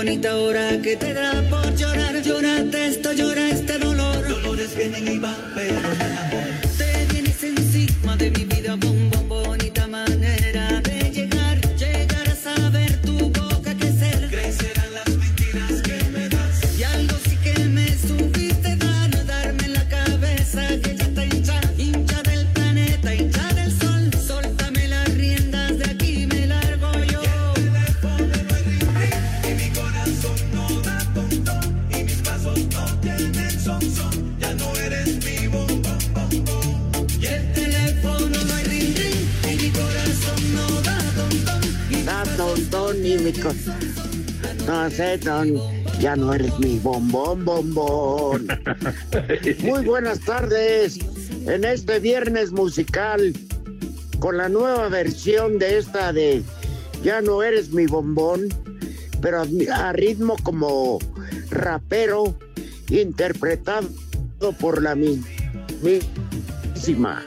Bonita hora que te da por llorar. Llorate esto, llora este dolor. Dolores vienen y van, pero el amor. Te vienes encima de mi vida, bombón, co- No sé, don, ya no eres mi bombón, bombón. Muy buenas tardes en este viernes musical con la nueva versión de esta de Ya no eres mi bombón, pero a, ritmo como rapero interpretado por la mi- mismísima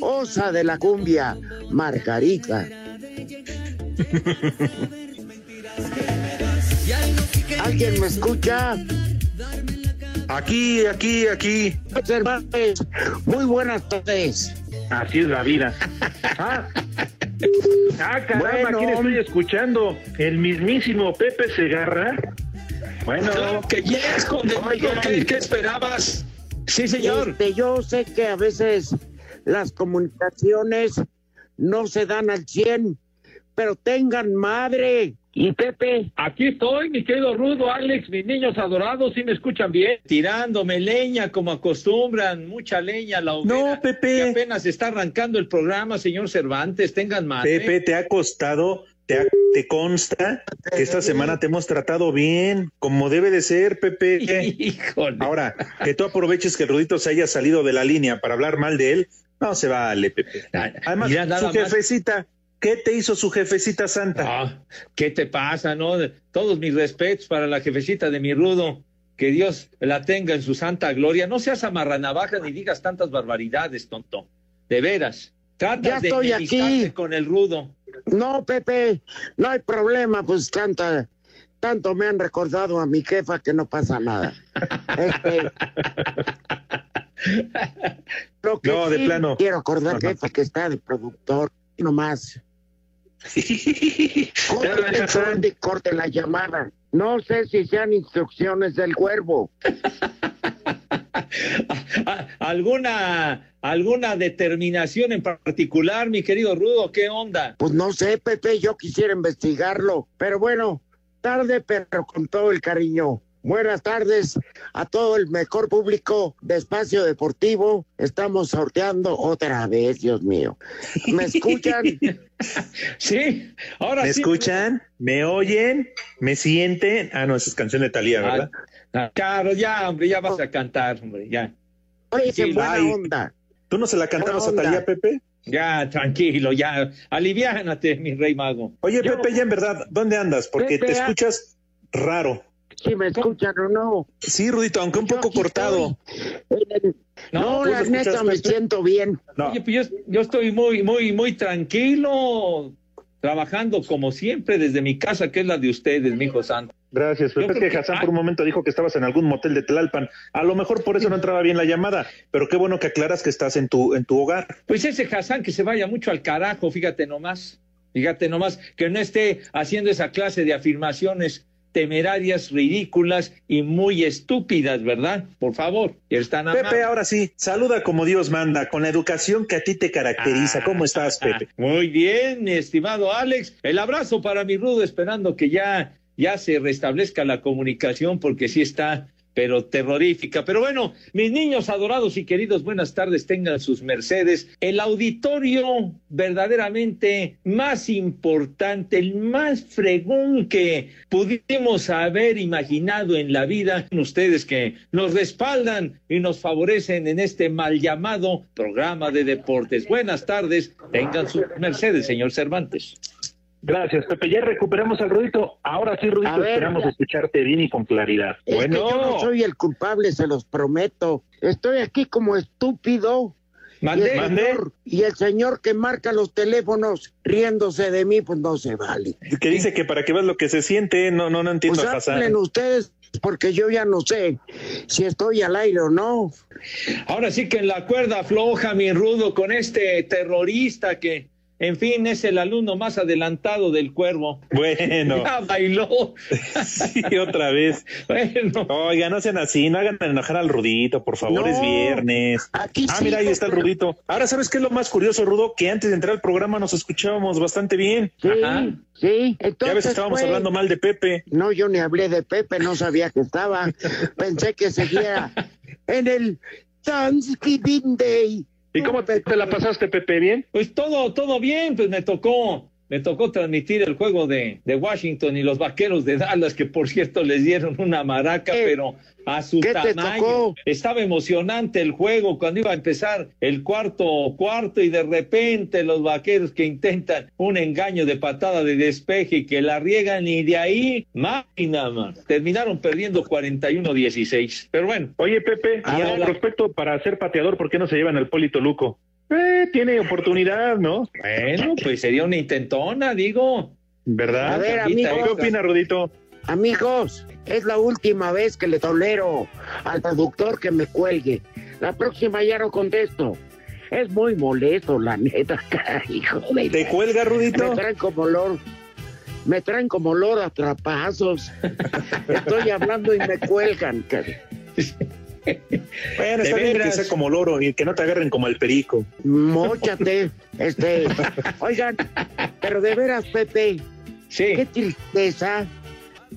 osa de la cumbia, Margarita. ¿Alguien me escucha? Aquí, aquí, aquí. Muy buenas tardes. Así es la vida. Ah, ah caramba, Bueno. ¿quién estoy escuchando? El mismísimo Pepe Segarra. Bueno, Que ya esconde. Oigan. ¿Qué, ¿Qué esperabas? Sí, señor. Este, yo sé que a veces las comunicaciones no se dan al 100, pero tengan madre. Y Pepe, Aquí estoy, mi querido Rudo, Alex, mis niños adorados, ¿sí me escuchan bien? Tirándome leña como acostumbran, mucha leña la hoguera. No, Pepe. Que apenas está arrancando el programa, señor Cervantes, tengan más. Pepe, te ha costado, te, ha- te consta que esta semana te hemos tratado bien, como debe de ser, Pepe. Híjole. Ahora, que tú aproveches que el Rudito se haya salido de la línea para hablar mal de él, no se vale, Pepe. Además, Mira, su más. ¿Qué te hizo su jefecita santa? Ah, ¿Qué te pasa, no? Todos mis respetos para la jefecita de mi rudo. Que Dios la tenga en su santa gloria. No seas amarranavaja ni digas tantas barbaridades, tonto. De veras. Trata Ya de estoy aquí. con el rudo. no, Pepe, no hay problema, pues tanta, tanto me han recordado a mi jefa que no pasa nada. Este, lo que No, de plano. Quiero acordar, Ajá. jefa, que está de productor, nomás. Corte, corte la llamada. No sé si sean instrucciones del cuervo. Ah, ¿Alguna, ¿Alguna determinación en particular, mi querido rudo? ¿Qué onda? Pues no sé, Pepe, yo quisiera investigarlo. Pero bueno, tarde, pero con todo el cariño. Buenas tardes a todo el mejor público de Espacio Deportivo. Estamos sorteando otra vez, Dios mío. ¿Me escuchan? Sí, ahora ¿Me sí. escuchan? ¿Me oyen? ¿Me sienten? Ah, no, esa es canción de Talía, ¿verdad? Ah, Claro, ya, hombre, ya vas a cantar, hombre, ya. Oye, Sí, en buena ay. onda. ¿Tú no se la cantabas a. Talía, Pepe? Ya, tranquilo, ya. Aliviánate, mi rey mago. Oye, Yo- Pepe, ya en verdad, ¿dónde andas? Porque Pepe, te ah. escuchas raro. Si me escuchan o no. Sí, Rudito, aunque un poco cortado. el, No, pues, la neta me siento bien. No. Oye, pues yo, yo estoy muy, muy, muy tranquilo, trabajando como siempre desde mi casa, que es la de ustedes, mi hijo santo. Gracias, Pepe. Es que que- Hassan por un momento dijo que estabas en algún motel de Tlalpan. A lo mejor por eso no entraba bien la llamada, pero qué bueno que aclaras que estás en tu, en tu hogar. Pues ese Hassan que se vaya mucho al carajo, fíjate nomás, fíjate nomás, que no esté haciendo esa clase de afirmaciones temerarias, ridículas y muy estúpidas, ¿verdad? Por favor, están Pepe, ahora sí, saluda como Dios manda, con la educación que a ti te caracteriza. ¿Cómo estás, Pepe? Muy bien, mi estimado Alex. El abrazo para mi rudo, esperando que ya, ya se restablezca la comunicación, porque sí está, pero terrorífica. Pero bueno, mis niños adorados y queridos, buenas tardes, tengan sus mercedes. El auditorio verdaderamente más importante, el más fregón que pudimos haber imaginado en la vida, ustedes que nos respaldan y nos favorecen en este mal llamado programa de deportes. Buenas tardes, tengan sus mercedes, señor Cervantes. Gracias, Pepe. Ya recuperamos al Rudito. Ahora sí, Rudito, ver, esperamos ya. escucharte bien y con claridad. Es que yo no soy el culpable, se los prometo. Estoy aquí como estúpido. Mande, y, el señor, y el señor que marca los teléfonos riéndose de mí, pues no se vale. Que dice que para que veas lo que se siente, no, no, no entiendo Pues hablen ustedes, porque yo ya no sé si estoy al aire o no. Ahora sí que en la cuerda floja, mi rudo, con este terrorista que, en fin, es el alumno más adelantado del cuervo. Bueno, Ya bailó. sí, otra vez. Bueno, Oiga, no sean así, no hagan enojar al Rudito, por favor, No, es viernes. aquí ah, sí, mira, ahí está el Rudito. Ahora, ¿sabes qué es lo más curioso, Rudo? Que antes de entrar al programa nos escuchábamos bastante bien. Sí, Ajá. sí. Ya ves, estábamos fue- hablando mal de Pepe. No, yo ni hablé de Pepe, no sabía que estaba. Pensé que seguía en el Thanksgiving Day. ¿Y cómo te, la pasaste, Pepe? ¿Bien? pues todo, todo bien, pues me tocó. Me tocó transmitir el juego de, de Washington y los vaqueros de Dallas, que por cierto les dieron una maraca, ¿Qué? pero a su ¿Qué te tamaño. tocó? Estaba emocionante el juego cuando iba a empezar el cuarto cuarto y de repente los vaqueros que intentan un engaño de patada de despeje y que la riegan y de ahí, máquina, man. Terminaron perdiendo 41-16. Pero bueno, Oye, Pepe, A y la- respecto, para ser pateador, ¿por qué no se llevan al Polito Luco? Eh, tiene oportunidad, ¿no? bueno, pues sería una intentona, digo. ¿Verdad? A ver, Carlita, amigo. ¿Qué opina, Rudito? Amigos, es la última vez que le tolero al productor que me cuelgue. La próxima ya no contesto. Es muy molesto, la neta, hijo de... ¿Te cuelga, Me Rudito? traen como loro. Me traen como loro a trapazos. Estoy hablando y me cuelgan. caray. Bueno, ¿De está bien que sea como loro y que no te agarren como el perico. Móchate. Este, oigan, pero de veras, Pepe, Sí. qué tristeza.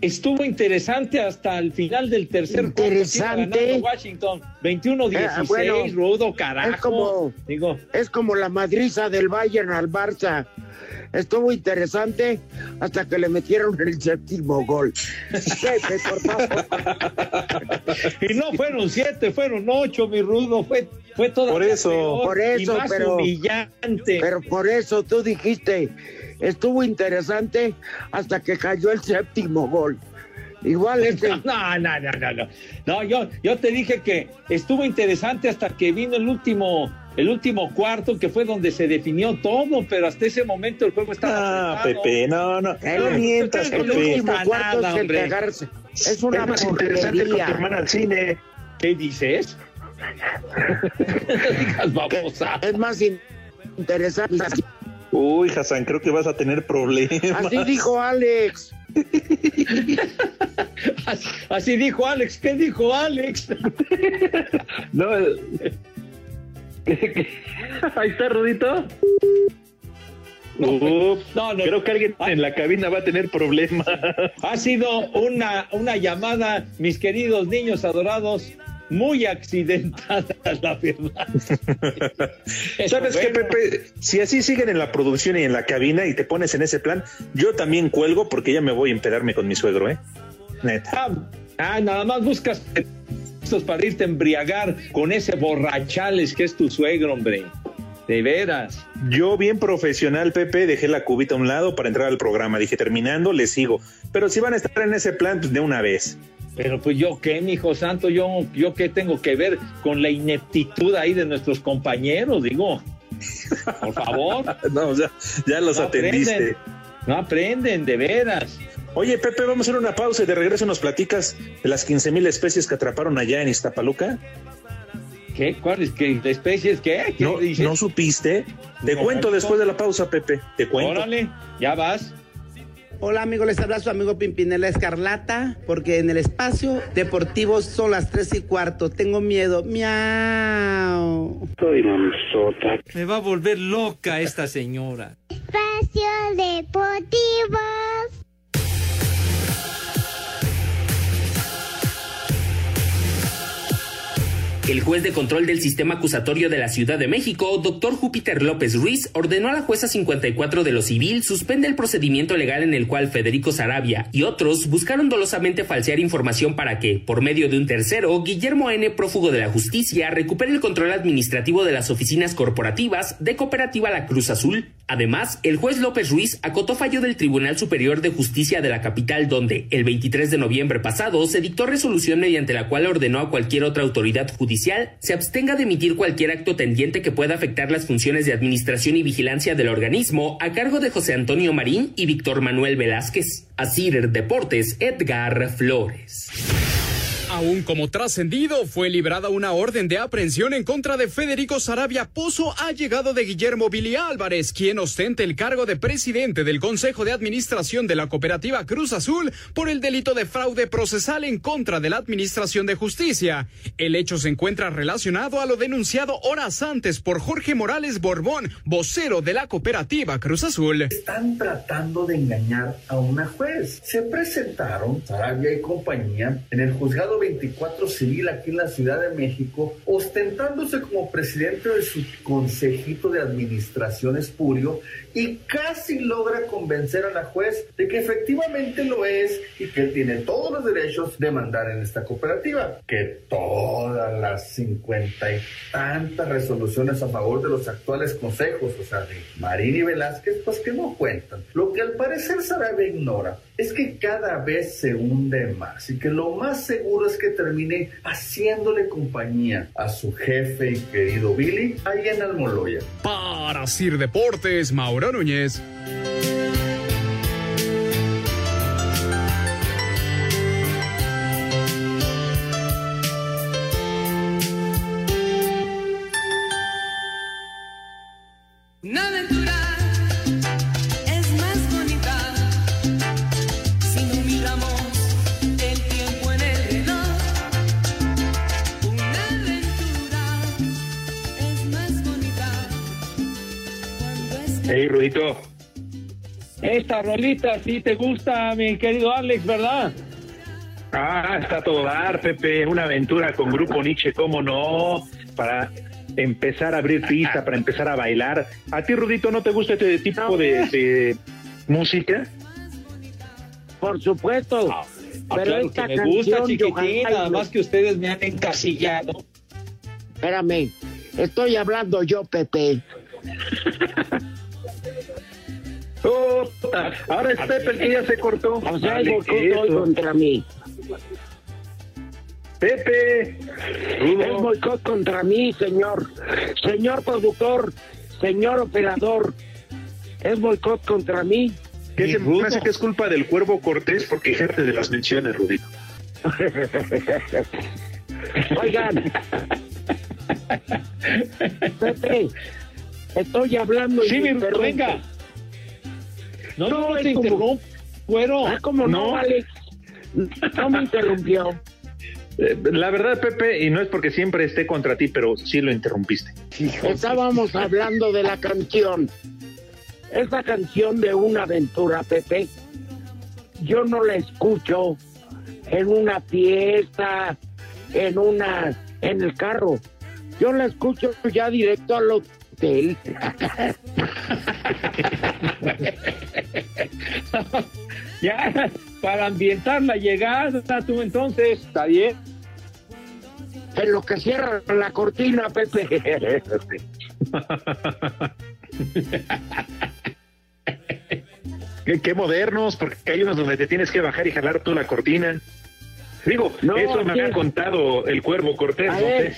Estuvo interesante hasta el final del tercer. Interesante. Washington 21-16, Ah, bueno, rudo, carajo. es como- Digo, Es como la madriza del Bayern al Barça. Estuvo interesante hasta que le metieron el séptimo gol. Pepe, por favor. y no fueron siete, fueron ocho, mi rudo. Fue, fue todo. Por eso. Por eso, y más pero- humillante. Pero por eso tú dijiste, estuvo interesante hasta que cayó el séptimo gol. Igual este. No, no, no, no, no. No, yo, yo te dije que estuvo interesante hasta que vino el último, el último cuarto, que fue donde se definió todo, pero hasta ese momento el juego estaba. Ah. Pepe, no, no. El, No mientas, Pepe. el último cuarto nada, es el. Es una Es más interesante con tu hermana al cine. ¿Qué dices? Es más in- interesante. Uy, Hassan, creo que vas a tener problemas. así dijo Alex. Así, así dijo Alex. ¿Qué dijo Alex? No, Ahí está, Rudito. Uf, No, no. creo que alguien en la cabina va a tener problemas. Ha sido una, una llamada, mis queridos niños adorados, muy accidentada, la verdad. ¿Sabes qué, Bueno, Pepe? Si así siguen en la producción y en la cabina y te pones en ese plan, yo también cuelgo porque ya me voy a empedarme con mi suegro, ¿eh? Neta. Ah, ah, nada más buscas pretextos para irte a embriagar con ese borrachales que es tu suegro, hombre. De veras. Yo, bien profesional, Pepe, dejé la cubita a un lado para entrar al programa. Dije, terminando, le sigo. Pero si van a estar en ese plan, pues de una vez. Pero pues yo qué, mi hijo santo, yo, yo qué tengo que ver con la ineptitud ahí de nuestros compañeros, digo. Por favor. no, ya, ya los No atendiste. aprenden, no aprenden, de veras. Oye, Pepe, vamos a hacer una pausa y de regreso nos platicas de las 15 mil especies que atraparon allá en Iztapaluca. ¿Qué? ¿Cuáles? ¿Qué especies? ¿Qué? ¿Qué ¿No, dices? ¿no supiste? Te No, cuento no. después de la pausa, Pepe. Te cuento. Órale, ya vas. Hola amigos, les habla su amigo Pimpinela Escarlata, porque en el espacio deportivo son las tres y cuarto. Tengo miedo. Miau. Soy mamzota. Me va a volver loca esta señora. Espacio Deportivo. El juez de control del sistema acusatorio de la Ciudad de México, doctor Júpiter López Ruiz, ordenó a la jueza 54 de lo civil suspende el procedimiento legal en el cual Federico Sarabia y otros buscaron dolosamente falsear información para que, por medio de un tercero, Guillermo N., prófugo de la justicia, recupere el control administrativo de las oficinas corporativas de Cooperativa La Cruz Azul. Además, el juez López Ruiz acotó fallo del Tribunal Superior de Justicia de la capital donde, el 23 de noviembre pasado, se dictó resolución mediante la cual ordenó a cualquier otra autoridad judicial se abstenga de emitir cualquier acto tendiente que pueda afectar las funciones de administración y vigilancia del organismo a cargo de José Antonio Marín y Víctor Manuel Velázquez. Asir Deportes, Edgar Flores. Aún como trascendido, fue librada una orden de aprehensión en contra de Federico Sarabia Pozo, allegado de Guillermo Billy Álvarez, quien ostenta el cargo de presidente del Consejo de Administración de la Cooperativa Cruz Azul por el delito de fraude procesal en contra de la Administración de Justicia. El hecho se encuentra relacionado a lo denunciado horas antes por Jorge Morales Borbón, vocero de la Cooperativa Cruz Azul. Están tratando de engañar a una juez. Se presentaron Sarabia y compañía en el juzgado 24 civil aquí en la Ciudad de México, ostentándose como presidente de su consejito de administración espurio y casi logra convencer a la juez de que efectivamente lo es y que él tiene todos los derechos de mandar en esta cooperativa. Que todas las cincuenta y tantas resoluciones a favor de los actuales consejos, o sea, de Marín y Velázquez, pues que no cuentan. Lo que al parecer Sarabia ignora es que cada vez se hunde más y que lo más seguro es que termine haciéndole compañía a su jefe y querido Billy ahí en Almoloya. Para Sir Deportes, Mauro Núñez. Una aventura Esta rolita sí te gusta, mi querido Alex, ¿verdad? Ah, está todo dar, Pepe. Una aventura con Grupo Nietzsche, ¿cómo no? Para empezar a abrir pista, para empezar a bailar. ¿A ti, Rudito, no te gusta este tipo de, de música? Por supuesto. Ah, pero claro esta que me gusta, chiquitín, nada más que ustedes me han encasillado. Espérame, estoy hablando yo, Pepe. Oh, puta. Ahora es Pepe el que ya se cortó. O sea, Dale, boicot contra mí. Pepe. Es boicot contra mí, señor. Señor productor, señor operador. Es boicot contra mí. Que se me hace que es culpa del cuervo Cortés porque ejerce de las menciones, Rudito. Oigan. Pepe, estoy hablando. y Sí, me mi venga. No, no, no es te como- interrumpo, güero. Ah, ¿cómo no, No. Alex? No me interrumpió. Eh, La verdad, Pepe, y no es porque siempre esté contra ti, pero sí lo interrumpiste. Estábamos hablando de la canción. Esa canción de una aventura, Pepe, yo no la escucho en una fiesta, en una, en el carro. Yo la escucho ya directo al hotel. Ya, para ambientar la llegada, tú entonces, está bien. En lo que cierra la cortina, Pepe. Qué, qué modernos, porque hay unos donde te tienes que bajar y jalar tú la cortina. Digo, No, eso me sí. ha contado el Cuervo Cortés, no ver.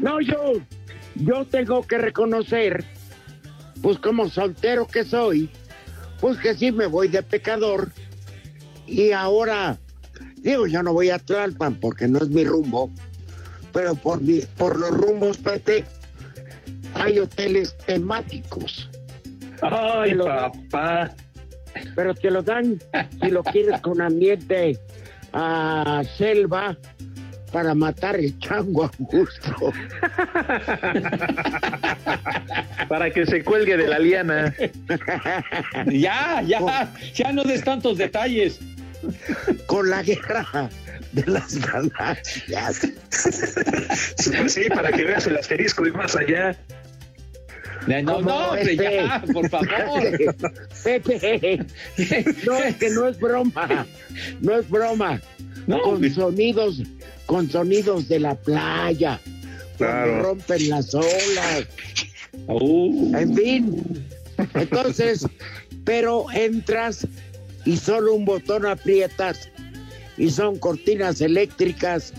No, yo, yo tengo que reconocer, pues como soltero que soy, pues que sí me voy de pecador. Y ahora, digo, yo no voy a Tlalpan porque no es mi rumbo, pero por, mi- por los rumbos, Pete, hay hoteles temáticos. Ay, Te papá. Pero te lo dan si lo quieres con ambiente a selva para matar el chango a gusto. Para que se cuelgue de la liana. Ya, ya, ya no des tantos detalles. Con la guerra de las galaxias. Sí, para que veas el asterisco y más allá. No, no, este- ya, por favor. Pepe, no es que no es broma, no es broma. No, con hombre. sonidos, con sonidos de la playa, Claro. rompen las olas, Uh, en fin. Entonces, pero entras y solo un botón aprietas y son cortinas eléctricas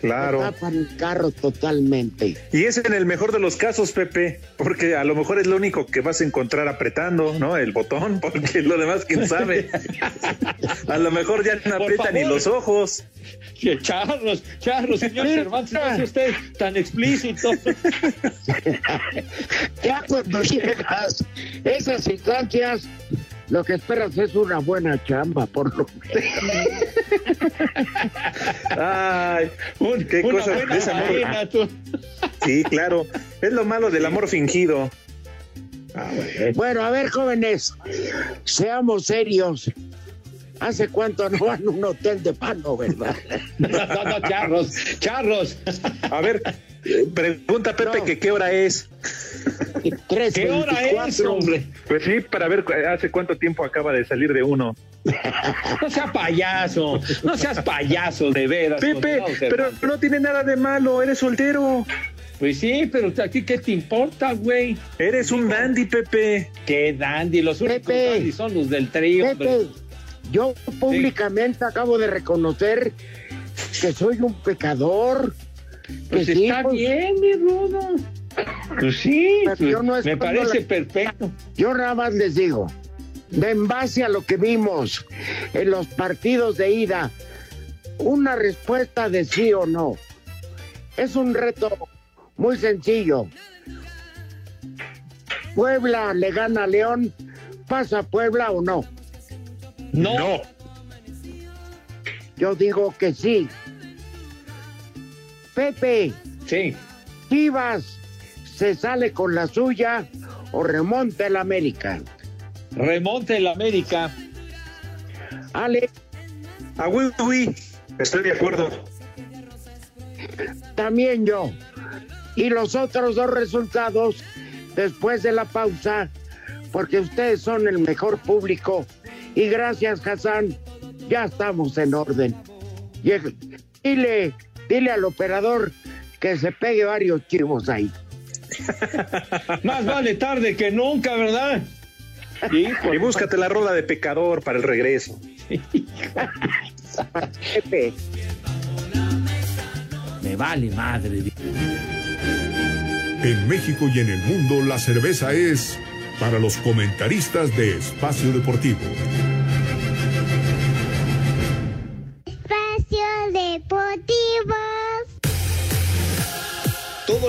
Claro. tapan el carro totalmente. Y es en el mejor de los casos, Pepe, porque a lo mejor es lo único que vas a encontrar apretando, ¿no? El botón, porque lo demás, quién sabe. a lo mejor ya no aprieta ni los ojos. que Charlos, Charlos, señor Cervantes, no sea usted tan explícito. Ya cuando llegas esas instancias, lo que esperas es una buena chamba, por lo Ay, Un- qué una cosa buena de ese amor. Sí, claro. Es lo malo del amor fingido. Bueno, a ver, jóvenes, seamos serios. ¿Hace cuánto no van a un hotel de pano, verdad? No, no, no, Charros, Charros. A ver, pregunta Pepe No. que qué hora es. Tres ¿Qué hora es, hombre? Pues sí, para ver hace cuánto tiempo acaba de salir de uno. No sea payaso, no seas payaso, de veras. Pepe, pero no tiene nada de malo, eres soltero. Pues sí, pero a ti qué te importa, güey. Eres un dandy, Pepe. Qué dandy, los únicos dandy son los del trío, hombre. Pepe, yo públicamente acabo de reconocer que soy un pecador. Que Pues sí, está pues, bien, mi rudo. Pues sí, pues, yo no me parece la- perfecto. Yo nada más les digo, en base a lo que vimos en los partidos de ida, una respuesta de sí o no. Es un reto muy sencillo. Puebla le gana a León, ¿pasa Puebla o no? No, Yo digo que sí. Pepe, sí. Chivas se sale con la suya o remonta el América. Remonte el América. Ale, A Wii Wii. Estoy de acuerdo. también yo. Y los otros dos resultados después de la pausa, porque ustedes son el mejor público. Y gracias, Hassan, ya estamos en orden. Lleg- Dile, al operador que se pegue varios chivos ahí. Más vale tarde que nunca, ¿verdad? Y búscate la rola de pecador para el regreso. Me vale madre. En México y en el mundo la cerveza es para los comentaristas de Espacio Deportivo.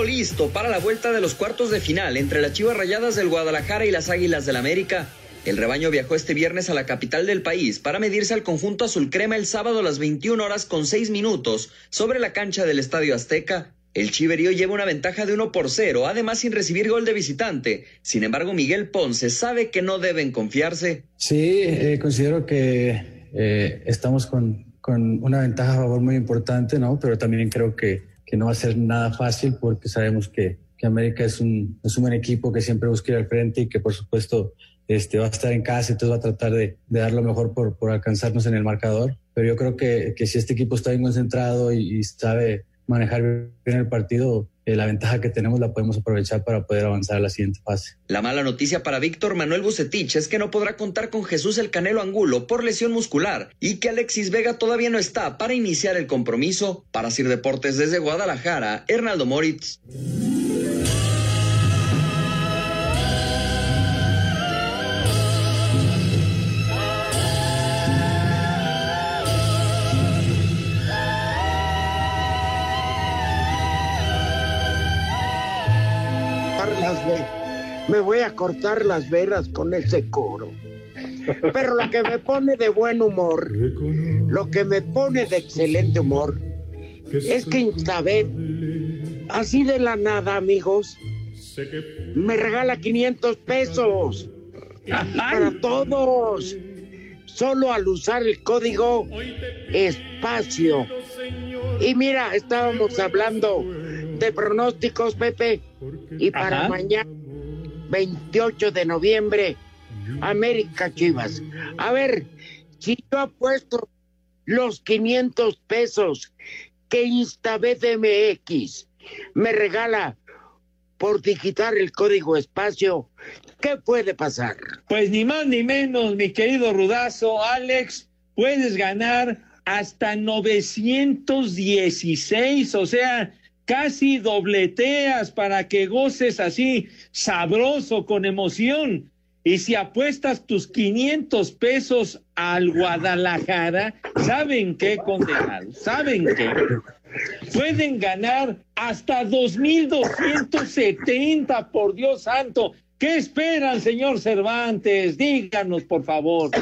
Listo para la vuelta de los cuartos de final entre las Chivas Rayadas del Guadalajara y las Águilas del América. El rebaño viajó este viernes a la capital del país para medirse al conjunto azul crema el sábado a las 21 horas con 6 minutos sobre la cancha del Estadio Azteca. El Chiverío lleva una ventaja de 1 por 0, además sin recibir gol de visitante. Sin embargo, Miguel Ponce sabe que no deben confiarse. Sí, eh, considero que eh, estamos con, con una ventaja a favor muy importante, ¿no? Pero también creo que, que no va a ser nada fácil porque sabemos que, que América es un, es un buen equipo que siempre busca ir al frente y que por supuesto este, va a estar en casa, entonces va a tratar de, de dar lo mejor por, por alcanzarnos en el marcador. Pero yo creo que, que si este equipo está bien concentrado y, y sabe manejar bien el partido, eh, la ventaja que tenemos la podemos aprovechar para poder avanzar a la siguiente fase. La mala noticia para Víctor Manuel Bucetich es que no podrá contar con Jesús el Canelo Angulo por lesión muscular y que Alexis Vega todavía no está para iniciar el compromiso. Para Sir Deportes desde Guadalajara, Hernaldo Moritz. Me voy a cortar las veras con ese coro. Pero lo que me pone de buen humor, lo que me pone de excelente humor, es que Instabet, así de la nada, amigos, me regala 500 pesos para todos. Solo al usar el código espacio. Y mira, estábamos hablando de pronósticos, Pepe. Y para mañana, 28 de noviembre, América Chivas. A ver, si yo apuesto los 500 pesos que Instabet MX me regala por digitar el código espacio, ¿qué puede pasar? Pues ni más ni menos, mi querido Rudazo, Alex, puedes ganar hasta 916, o sea, casi dobleteas para que goces así sabroso, con emoción. Y si apuestas tus 500 pesos al Guadalajara, ¿saben qué, condenados? ¿Saben qué? Pueden ganar hasta 2.270, por Dios santo. ¿Qué esperan, señor Cervantes? Díganos, por favor.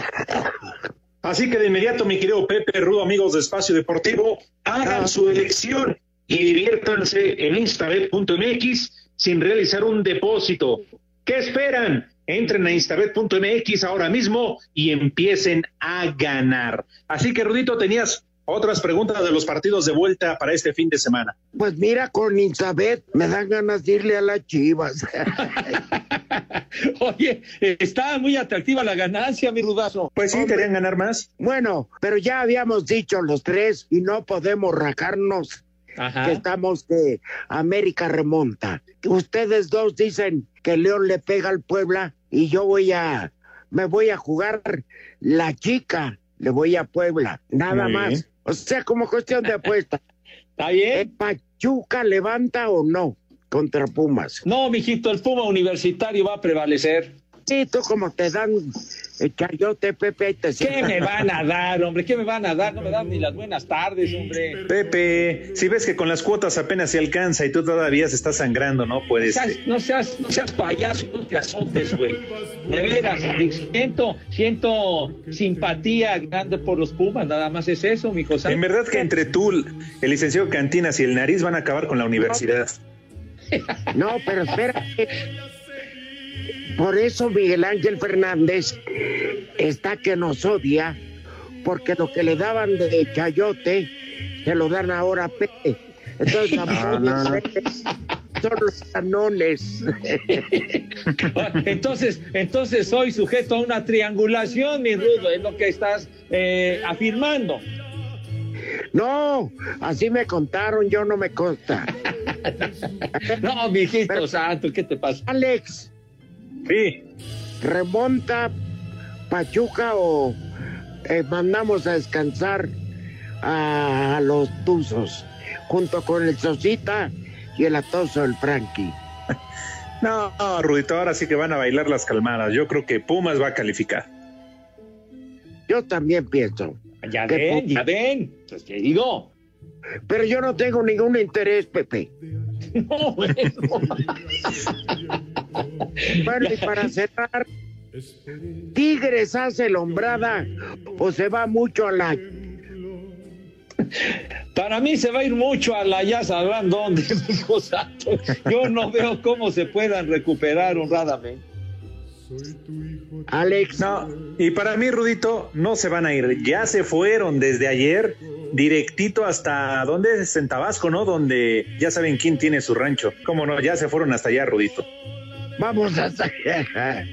Así que de inmediato, mi querido Pepe Rudo, amigos de Espacio Deportivo, hagan su elección y diviértanse en instabet.mx sin realizar un depósito. ¿Qué esperan? Entren a instabet.mx ahora mismo y empiecen a ganar. Así que, Rudito, tenías otras preguntas de los partidos de vuelta para este fin de semana. Pues mira, con Instabet me dan ganas de irle a las chivas. Oye, está muy atractiva la ganancia, mi rudazo. Pues sí, querían ganar más. Bueno, pero ya habíamos dicho los tres y no podemos rajarnos que estamos de América remonta. Ustedes dos dicen que León le pega al Puebla y yo voy a, me voy a jugar la chica, le voy a Puebla, nada más. O sea, como cuestión de apuesta. ¿Está bien? ¿Pachuca levanta o no contra Pumas? No, mijito, el Puma universitario va a prevalecer. Sí, tú como te dan el chayote, Pepe, te ¿Qué me van a dar, hombre? ¿Qué me van a dar? No me dan ni las buenas tardes, hombre. Pepe, si ves que con las cuotas apenas se alcanza y tú todavía se estás sangrando, no puedes. No seas, no seas, payaso, no te azotes, güey. De veras, siento, siento simpatía grande por los Pumas, nada más es eso, mi cosa. En verdad que entre tú, el licenciado Cantinas y el Nariz van a acabar con la universidad. No, pero espera. Por eso Miguel Ángel Fernández está que nos odia, porque lo que le daban de chayote se lo dan ahora a Pepe. Entonces, son los canones. entonces, entonces soy sujeto a una triangulación, mi Rudo, es lo que estás eh, afirmando. No, así me contaron, yo no me consta. no, mijito santo, ¿qué te pasa? Alex, Sí. ¿Remonta Pachuca o eh, mandamos a descansar a los Tuzos junto con el Sosita y el Atoso del Frankie? No, Rudito, ahora sí que van a bailar las calmadas. Yo creo que Pumas va a calificar. Yo también pienso. Ya ven, ya ven. Pues te digo. Pero yo no tengo ningún interés, Pepe. No, bueno. bueno, y para cerrar, Tigres hace lombrada o se va mucho a la. Para mí se va a ir mucho a la ya sabrán dónde, hijo santo. Yo no veo cómo se puedan recuperar honradamente. Alex. No, y para mí, Rudito, no se van a ir. Ya se fueron desde ayer directito hasta donde es en Tabasco, ¿no? Donde ya saben quién tiene su rancho. ¿Cómo no? Ya se fueron hasta allá, Rudito. Vamos allá.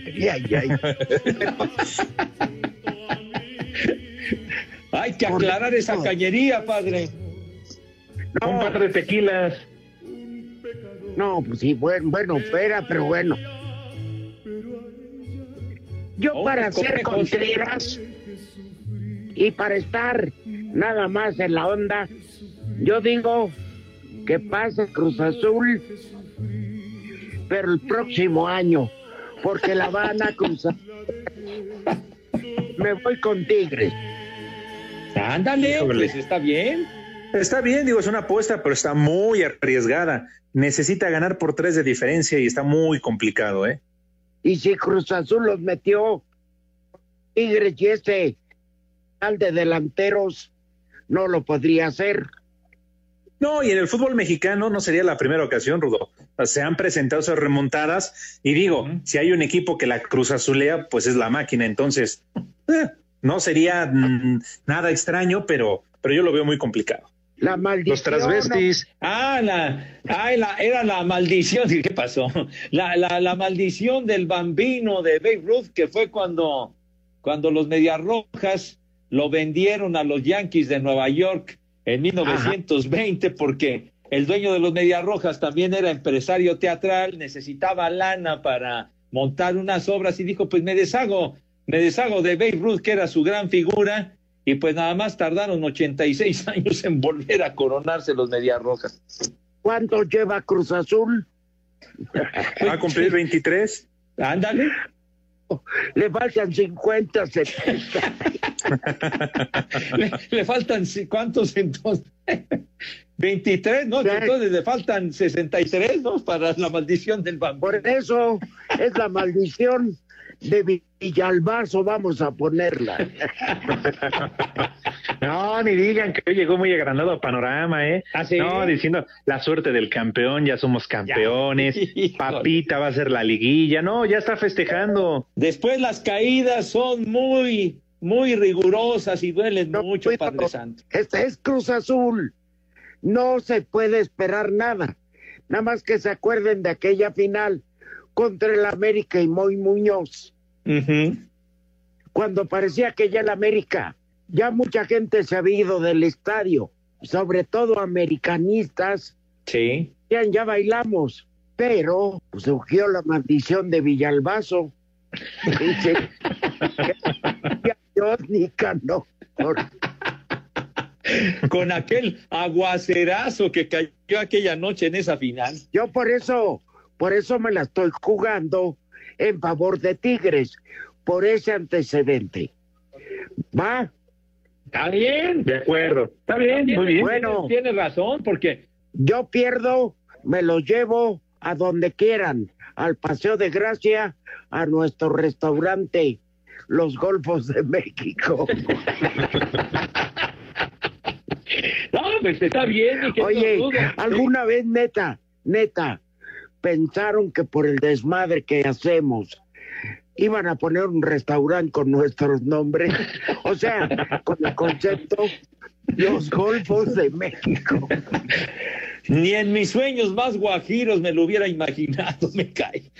Hay que aclarar esa cañería, padre. No. Un par de tequilas. No, pues sí, bueno, bueno, espera, pero bueno. Yo Oh, para ¿cómo ser Contreras y para estar nada más en la onda, yo digo que pasa Cruz Azul, pero el próximo año, porque la van a cruzar. Me voy con Tigres. Ándale, pues está bien. Está bien, digo, es una apuesta, pero está muy arriesgada. Necesita ganar por tres de diferencia y está muy complicado, ¿eh? Y si Cruz Azul los metió Tigres y este al de delanteros no lo podría hacer. No, y en el fútbol mexicano no sería la primera ocasión, Rudo. Se han presentado esas remontadas y digo, si hay un equipo que la Cruz Azulea, pues es la máquina. Entonces, eh, no sería mm, nada extraño, pero, pero yo lo veo muy complicado. La maldición. Los transvestis. Ah, la, ay, la, era la maldición. ¿Qué pasó? La, la, la maldición del bambino de Babe Ruth, que fue cuando, cuando los Medias Rojas lo vendieron a los Yankees de Nueva York en 1920, porque el dueño de los Medias Rojas también era empresario teatral, necesitaba lana para montar unas obras y dijo, pues me deshago, me deshago de Babe Ruth, que era su gran figura, y pues nada más tardaron 86 años en volver a coronarse los Medias Rojas. ¿Cuánto lleva Cruz Azul? Va a cumplir 23. Ándale. Le faltan 50, 70. le, le faltan cuántos entonces 23 no entonces le faltan 63 no para la maldición del bambino Por eso es la maldición de Villalbazo, vamos a ponerla. No, ni digan que hoy llegó muy agrandado a Panorama, ¿eh? ¿Ah, sí? No, diciendo la suerte del campeón, ya somos campeones, Papita va a ser la liguilla, no, ya está festejando. después las caídas son muy muy rigurosas y duelen mucho Padre Santo Este es Cruz Azul. No se puede esperar nada. Nada más que se acuerden de aquella final contra el América y Moy Muñoz. Cuando parecía que ya el América, ya mucha gente se había ido del estadio, sobre todo americanistas. Sí. Ya, ya bailamos, pero pues, surgió la maldición de Villalbazo. Dice, Dios ni con aquel aguacerazo que cayó aquella noche en esa final Yo por eso, por eso me la estoy jugando en favor de Tigres, por ese antecedente. ¿Va? Está bien. De acuerdo. Está bien, muy bien. Bueno. Tiene razón, porque Yo pierdo, me los llevo a donde quieran, al Paseo de Gracia, a nuestro restaurante, Los Golfos de México. no, pues está bien. querido Oye. ¿alguna vez, neta, neta, pensaron que por el desmadre que hacemos iban a poner un restaurante con nuestros nombres? O sea, con el concepto Los Golfos de México. Ni en mis sueños más guajiros me lo hubiera imaginado, me cae.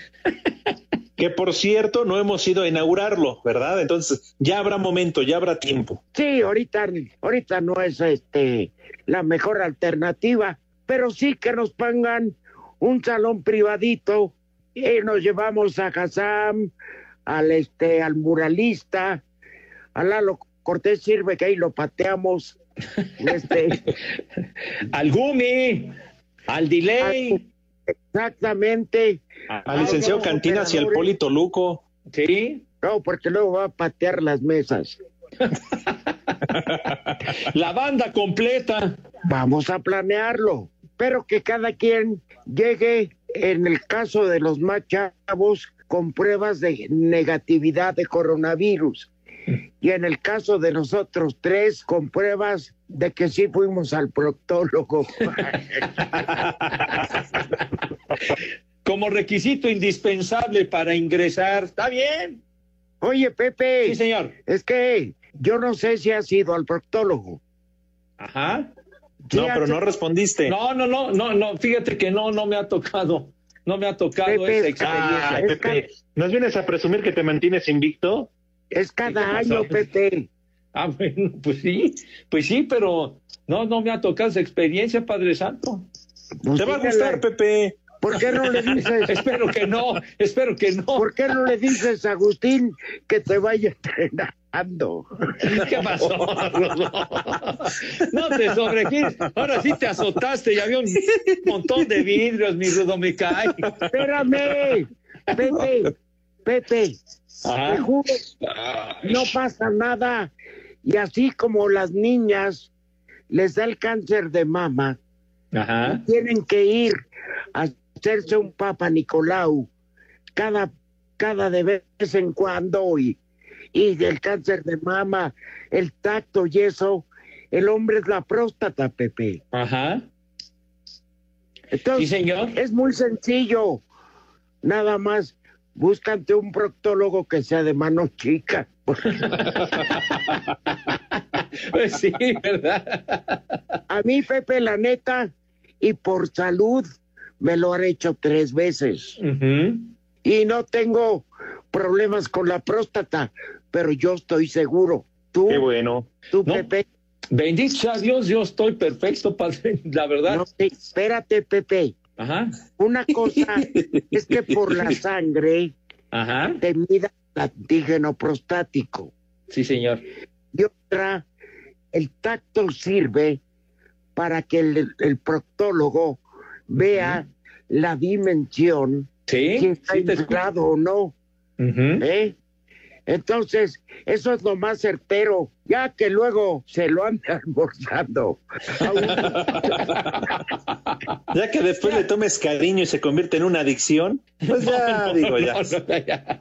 Que por cierto, no hemos ido a inaugurarlo, ¿verdad? Entonces, ya habrá momento, ya habrá tiempo. Sí, ahorita, ahorita no es este la mejor alternativa, pero sí que nos pongan un salón privadito y nos llevamos a Hassam, al este, al muralista, a Lalo Cortés sirve que ahí lo pateamos. Este, al Gumi, al Delay. Exactamente. Al licenciado Cantinas y al Polito Luco. Sí. No, porque luego va a patear las mesas. La banda completa. Vamos a planearlo, pero que cada quien llegue, en el caso de los más chavos, con pruebas de negatividad de coronavirus. Y en el caso de nosotros tres, con pruebas de que sí fuimos al proctólogo. Como requisito indispensable para ingresar. ¿Está bien? Oye, Pepe. Sí, señor. Es que yo no sé si has ido al proctólogo. Ajá. No, pero no respondiste. No, no, no, no, no, fíjate que no, no me ha tocado, no me ha tocado Pepe, esa experiencia. Ay, Pepe, ¿nos vienes a presumir que te mantienes invicto? Es cada ¿Qué año? Pepe. Ah, bueno, pues sí, pues sí, pero no, no me ha tocado esa experiencia, Padre Santo. Pues Te va a gustar, Pepe. ¿Por qué no le dices? espero que no, espero que no. ¿Por qué no le dices a Agustín que te vaya entrenando? ¿Qué pasó? no te sobregires. Ahora sí te azotaste y había un montón de vidrios, mi rudo. Espérame, Pepe, Pepe, te juro, no pasa nada. Y así como las niñas les da el cáncer de mama, Ajá. tienen que ir a hacerse un Papa Nicolau cada, cada de vez en cuando y, y el cáncer de mama, el tacto y eso, el hombre es la próstata, Pepe. Ajá. Entonces, Sí, señor. es muy sencillo. Nada más, búscate un proctólogo que sea de mano chica. Pues sí, ¿verdad? A mí, Pepe, la neta, y por salud, me lo han hecho tres veces. Y no tengo problemas con la próstata, pero yo estoy seguro. Tú, Qué bueno. tú, No. Pepe. Bendito sea Dios, yo estoy perfecto, padre, la verdad. No, espérate, Pepe. Ajá. Una cosa es que por la sangre Ajá. te mida el antígeno prostático. Sí, señor. Y otra, el tacto sirve para que el, el proctólogo vea la dimensión, Sí, si está sí inflado o no. ¿Eh? Entonces, eso es lo más certero, ya que luego se lo anda almorzando. Ya que después le tomes cariño y se convierte en una adicción, pues ya No, digo no, ya. no, ya.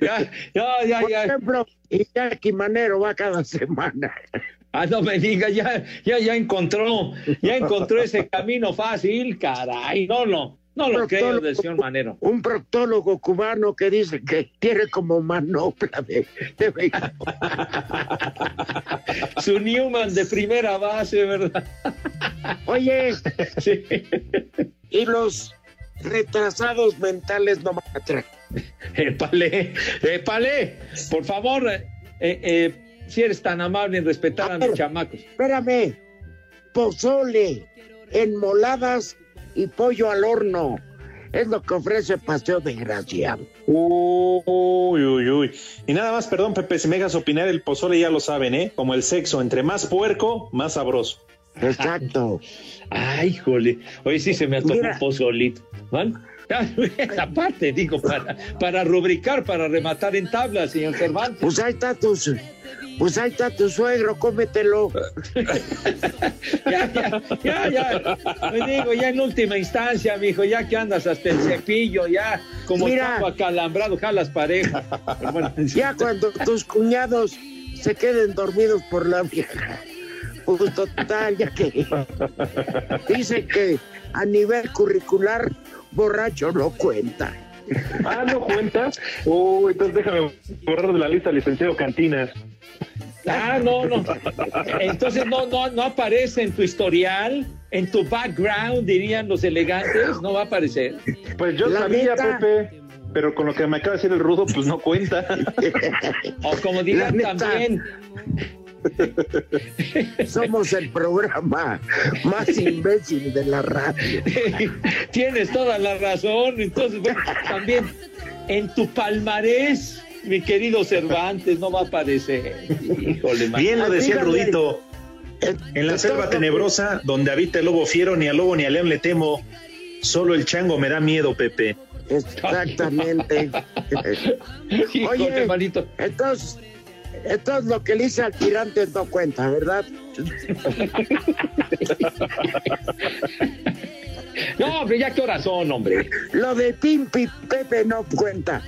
ya, ya, ya, Por ya. ejemplo, Iñaki Manero va cada semana. Ah, no me diga, ya, ya, ya encontró, ya encontró ese camino fácil, caray, no, no, no lo creo señor Manero. Un proctólogo cubano que dice que tiene como manopla de, de Su Newman de primera base, ¿verdad? Oye, Sí. y los retrasados mentales no van a traer. Épale, épale, por favor, eh, eh, si eres tan amable en respetar a, A ver. chamacos. Espérame, pozole, enmoladas y pollo al horno. Es lo que ofrece Paseo de Gracia. Uy, uy, uy. Y nada más, perdón, Pepe, si me dejas opinar, el pozole ya lo saben, ¿eh? Como el sexo, entre más puerco, más sabroso. Exacto. Ay, jole, hoy sí se me antojó Mira. un pozolito. ¿Vale? Esa parte, digo, para, para rubricar, para rematar en tabla, señor Cervantes. Pues ahí está tu, su- pues ahí está tu suegro, cómetelo. Ya, ya, ya, ya. Me digo, ya en última instancia, mijo, ya que andas hasta el cepillo, ya como Mira. acalambrado, jalas pareja. Bueno, Ya cuando tus cuñados se queden dormidos por la vieja. Pues total, ya que dice que a nivel curricular borracho no cuenta. Ah, ¿no cuentas? Uy, entonces déjame borrar de la lista licenciado Cantinas. Ah, no, no. Entonces no, no, no aparece en tu historial, en tu background, dirían los elegantes, no va a aparecer. Pues yo La sabía, neta. Pepe, pero con lo que me acaba de decir el rudo, pues no cuenta. O como digan también, Somos el programa más imbécil de la radio. tienes toda la razón. Entonces, bueno, también en tu palmarés, mi querido Cervantes, no va a aparecer. Híjole, man. Bien lo decía el rudito. En la selva tenebrosa, donde habita el lobo fiero, ni al lobo ni al león le temo. Solo el chango me da miedo, Pepe. Exactamente. Híjole, Oye, manito. entonces, entonces lo que le hice al tirante no cuenta, ¿verdad? No, hombre, ya qué horas son, hombre. Lo de Pimpi Pepe no cuenta.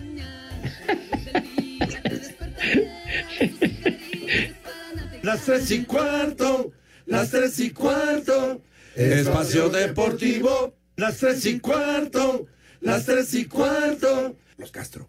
Las tres y cuarto, las tres y cuarto, espacio deportivo, las tres y cuarto, las tres y cuarto. Los Castro.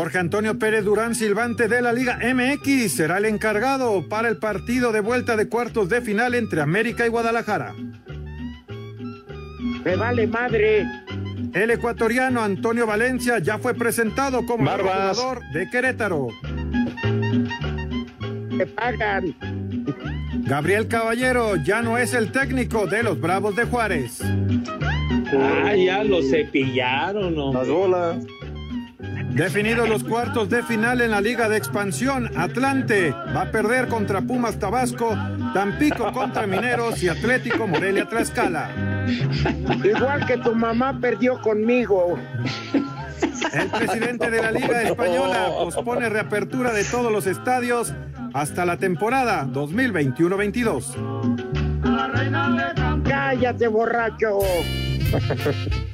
Jorge Antonio Pérez Durán Silvante de la Liga MX será el encargado para el partido de vuelta de cuartos de final entre América y Guadalajara. Me vale madre. El ecuatoriano Antonio Valencia ya fue presentado como el jugador de Querétaro. Me pagan. Gabriel Caballero ya no es el técnico de los Bravos de Juárez. Ah, ya lo cepillaron, ¿no? Las bolas. Definidos los cuartos de final en la Liga de Expansión, Atlante va a perder contra Pumas Tabasco, Tampico contra Mineros y Atlético Morelia Tlaxcala. Igual que tu mamá perdió conmigo. El presidente de la Liga Española pospone reapertura de todos los estadios hasta la temporada 2021-22. Cállate, borracho.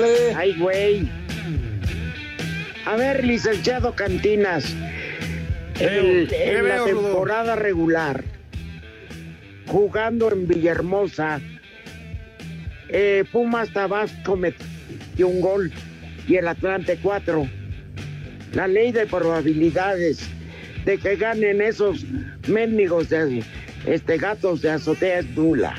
¡Órale! Ay, güey. A ver, licenciado Cantinas. El- ¿qué en la Rudo? temporada regular, jugando en Villahermosa, eh, Pumas Tabasco metió un gol y el Atlante cuatro. La ley de probabilidades de que ganen esos mendigos de este gatos de azotea es nula.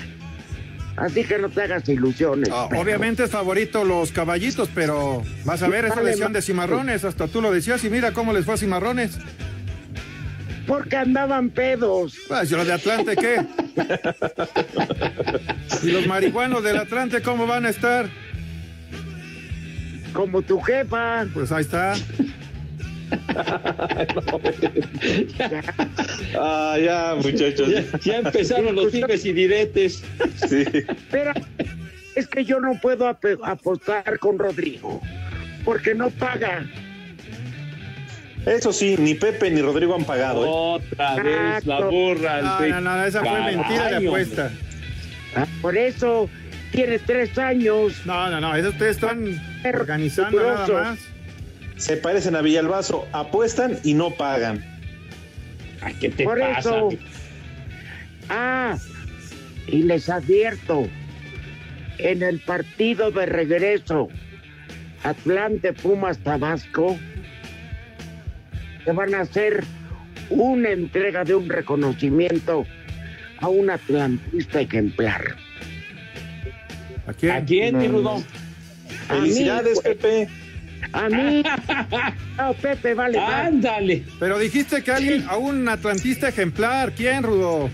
Así que no te hagas ilusiones. Ah. Obviamente es favorito los caballitos, pero vas a ver esa lesión de ma- Cimarrones, hasta tú lo decías y mira cómo les fue a Cimarrones. Porque andaban pedos. Pues, ¿y los de Atlante qué? ¿Y los marihuanos del Atlante cómo van a estar? Como tu jefa. Pues ahí está. Ah, ya, muchachos. Ya, ya empezaron los dimes y diretes. Sí. Pero es que yo no puedo apostar con Rodrigo. Porque no paga. Eso sí, ni Pepe ni Rodrigo han pagado. ¿eh? Otra vez la burra. No, no, no, esa fue Caray, mentira de apuesta. Ah, Por eso tiene tres años. No, no, no, eso ustedes están organizando nada más. Se parecen a Villalbazo, apuestan y no pagan. Ay, ¿qué te Por pasa? eso. Ah, y les advierto, en el partido de regreso, Atlante Pumas Tabasco, se van a hacer una entrega de un reconocimiento a un atlantista ejemplar. ¿A quién? ¿A quién, mi Rudo? A mí, Felicidades, güey. Pepe. A mí. No, Pepe, vale. Ándale. Pero dijiste que alguien, a un atlantista ejemplar. ¿Quién, Rudo?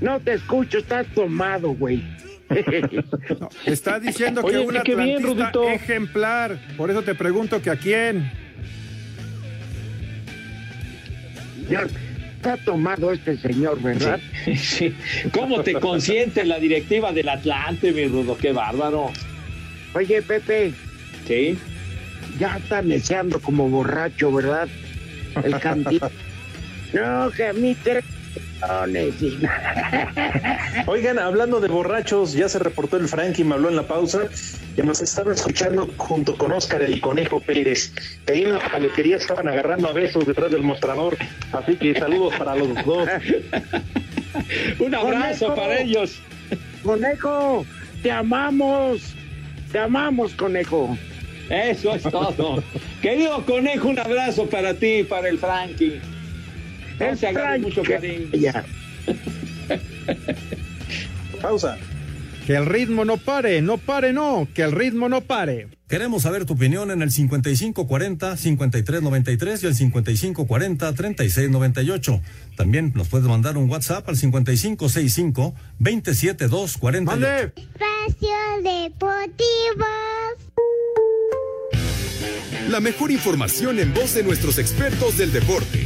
No te escucho, estás tomado, güey. No, estás diciendo que Oye, un qué bien, atlantista ejemplar. Por eso te pregunto que a quién. Ya, Está tomado este señor, ¿verdad? Sí. ¿Cómo te consiente la directiva del Atlante, mi Rudo? Qué bárbaro. Oye, Pepe, Sí. ya está neceando como borracho, ¿verdad? El cantito. no, que a mí tres Oigan, hablando de borrachos, ya se reportó el Frankie, me habló en la pausa, que nos estaba escuchando junto con Oscar el Conejo Pérez. Que ahí en la paletería estaban agarrando a besos detrás del mostrador. Así que saludos para los dos. Un abrazo Conejo. para ellos. Conejo, te amamos. Te amamos, conejo. Eso es todo. Querido conejo, un abrazo para ti y para el Frankie. No El se agarren Frank- mucho cariño. Pausa. Que el ritmo no pare, no pare, no. Que el ritmo no pare. Queremos saber tu opinión en el 5540-5393 y el 5540-3698. También nos puedes mandar un WhatsApp al 5565-27248. ¡Mande! Espacio Deportivo. La mejor información en voz de nuestros expertos del deporte.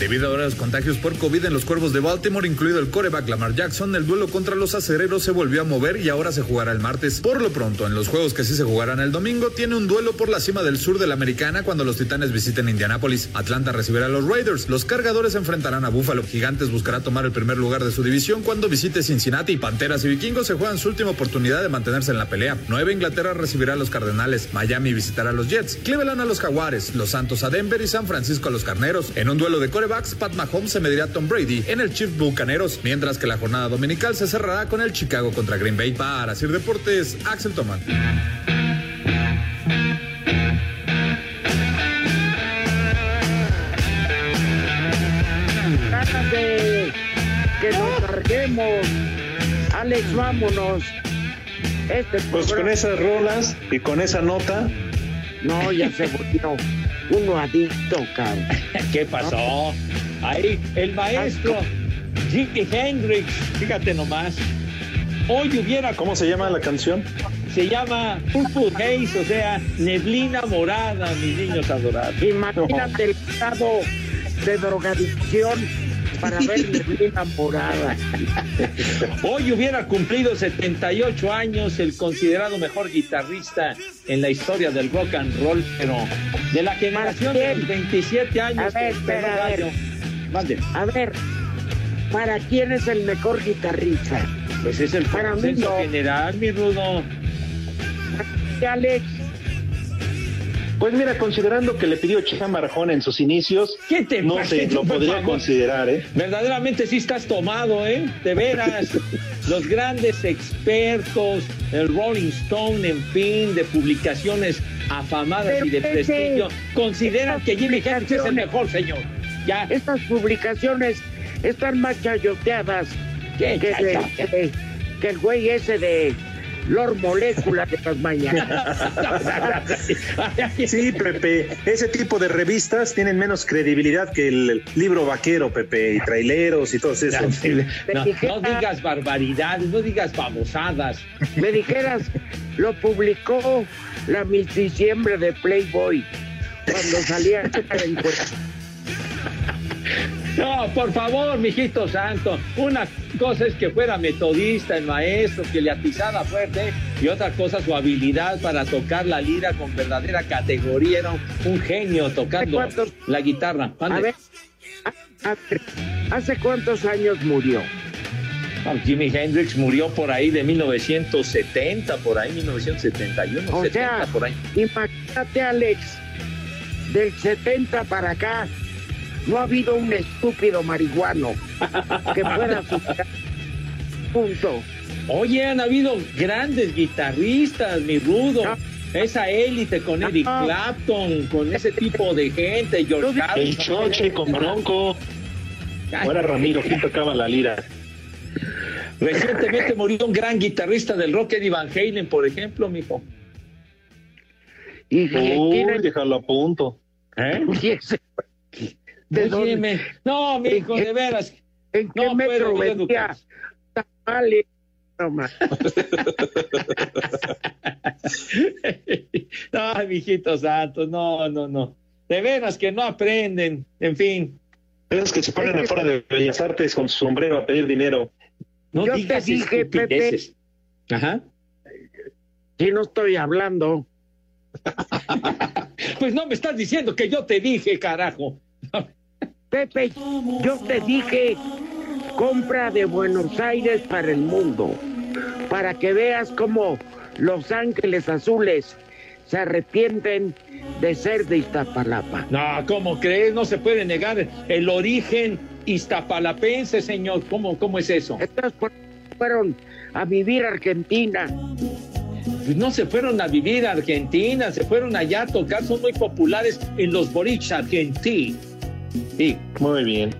Debido a los contagios por COVID en los cuervos de Baltimore, incluido el coreback Lamar Jackson, el duelo contra los acereros se volvió a mover y ahora se jugará el martes. Por lo pronto, en los juegos que sí se jugarán el domingo, tiene un duelo por la cima del sur de la americana cuando los titanes visiten Indianápolis. Atlanta recibirá a los Raiders. Los cargadores enfrentarán a Buffalo. Gigantes buscará tomar el primer lugar de su división cuando visite Cincinnati. Panteras y vikingos se juegan su última oportunidad de mantenerse en la pelea. Nueva Inglaterra recibirá a los Cardenales. Miami visitará a los Jets. Cleveland a los Jaguares. Los Santos a Denver y San Francisco a los Carneros. En un duelo de corebacks, Pat Mahomes se medirá a Tom Brady en el Chiefs Bucaneros, mientras que la jornada dominical se cerrará con el Chicago contra Green Bay. Para Sir Deportes, Axel Toman. Ganas de que nos larguemos. Alex, vámonos. Este Pues con esas rolas y con esa nota. No, ya se volvió uno adicto, cabrón. ¿Qué pasó? Ahí, el maestro Jimi Hendrix, fíjate nomás. Hoy hubiera. ¿Cómo se llama la canción? Se llama Purple Haze, o sea, neblina morada, mis niños adorados. Imagínate el estado de drogadicción para ver neblina morada. Hoy hubiera cumplido 78 años el considerado mejor guitarrista en la historia del rock and roll, pero de la generación de los 27 años. A ver, espera, a ver. A ¿para quién es el mejor guitarrista? Pues es el Para mí consenso no. general, mi rudo. Alex. Pues mira, considerando que le pidió Chema Arjona en sus inicios, ¿Qué te no pasa, sé, lo podría considerar, ¿eh? Verdaderamente sí estás tomado, ¿eh? De veras. Los grandes expertos, el Rolling Stone, en fin, de publicaciones afamadas y de prestigio, consideran que Jimmy Hendrix es el mejor, señor. Ya. Estas publicaciones están más chayoteadas ¿Qué que, de- chayote? que- que el güey ese de Lord Molécula de las mañanas. Sí, Pepe, ese tipo de revistas tienen menos credibilidad que el libro vaquero, Pepe, y traileros y todos esos. No, no digas barbaridades, no digas babosadas. Me dijeras, lo publicó la Miss Diciembre de Playboy cuando salía a encuesta. No, por favor, mijito santo. Una cosa es que fuera metodista, el maestro, que le atizara fuerte, y otra cosa su habilidad para tocar la lira con verdadera categoría. Era un, genio tocando la guitarra. A ver, a- a ver, ¿hace cuántos años murió? Jimi Hendrix murió por ahí de 1970, por ahí 1971, O 70 sea, por ahí. imagínate, Alex, del 70 para acá, no ha habido un estúpido marihuano que pueda superar. Punto. Oye, han habido grandes guitarristas, mi rudo. Esa élite con Eric Clapton, con ese tipo de gente, George El Harrison. choche con Bronco. Ahora Ramiro, ¿quién tocaba la lira? Recientemente murió un gran guitarrista del rock, Eddie Van Halen, por ejemplo, mijo. Y Uy, déjalo a punto. ¿Eh? ¿De Óyeme, dónde? No, mijo, de veras. ¿En qué No metro puedo vendía tamales? No, ma. No, mijito santo, no, no, no. De veras que no aprenden, en fin. Es que se ponen afuera de Bellas Artes con su sombrero a pedir dinero. No Yo te dije, Pepe. Ajá. Si no estoy hablando. Pues no me estás diciendo que yo te dije, carajo. Pepe, yo te dije, compra de Buenos Aires para el mundo, para que veas cómo Los Ángeles Azules se arrepienten de ser de Iztapalapa. No, ¿cómo crees? No se puede negar el origen iztapalapense, señor. ¿Cómo, cómo es eso? Estos fueron a vivir a Argentina. Pues no se fueron a vivir a Argentina, se fueron allá a tocar, son muy populares en los boriches argentinos. Sí. Muy bien.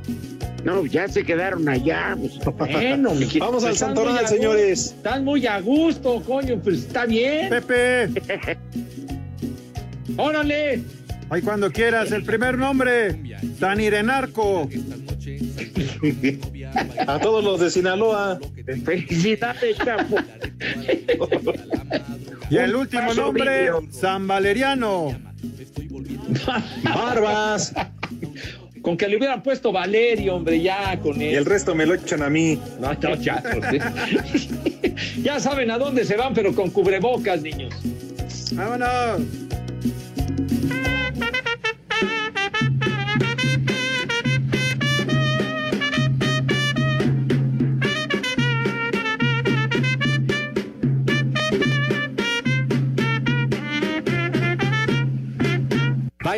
No, ya se quedaron allá. pues. Bueno, Vamos al están Santoral, señores. Están muy a gusto, coño, pues está bien. Pepe, ¡Órale! ahí cuando quieras, el primer nombre, Tanirenarco. A todos los de Sinaloa. Felicidades, Chapo. Y el último nombre. San Valeriano. Barbas. Con que le hubieran puesto Valerio, hombre, ya con él. Y el resto me lo echan a mí. No, no, ya. pues, ya saben a dónde se van, pero con cubrebocas, niños. ¡Vámonos!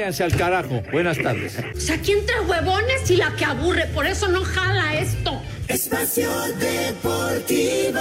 Váyanse al carajo. Buenas tardes. O sea, aquí entre huevones y la que aburre, por eso no jala esto. Espacio Deportivo.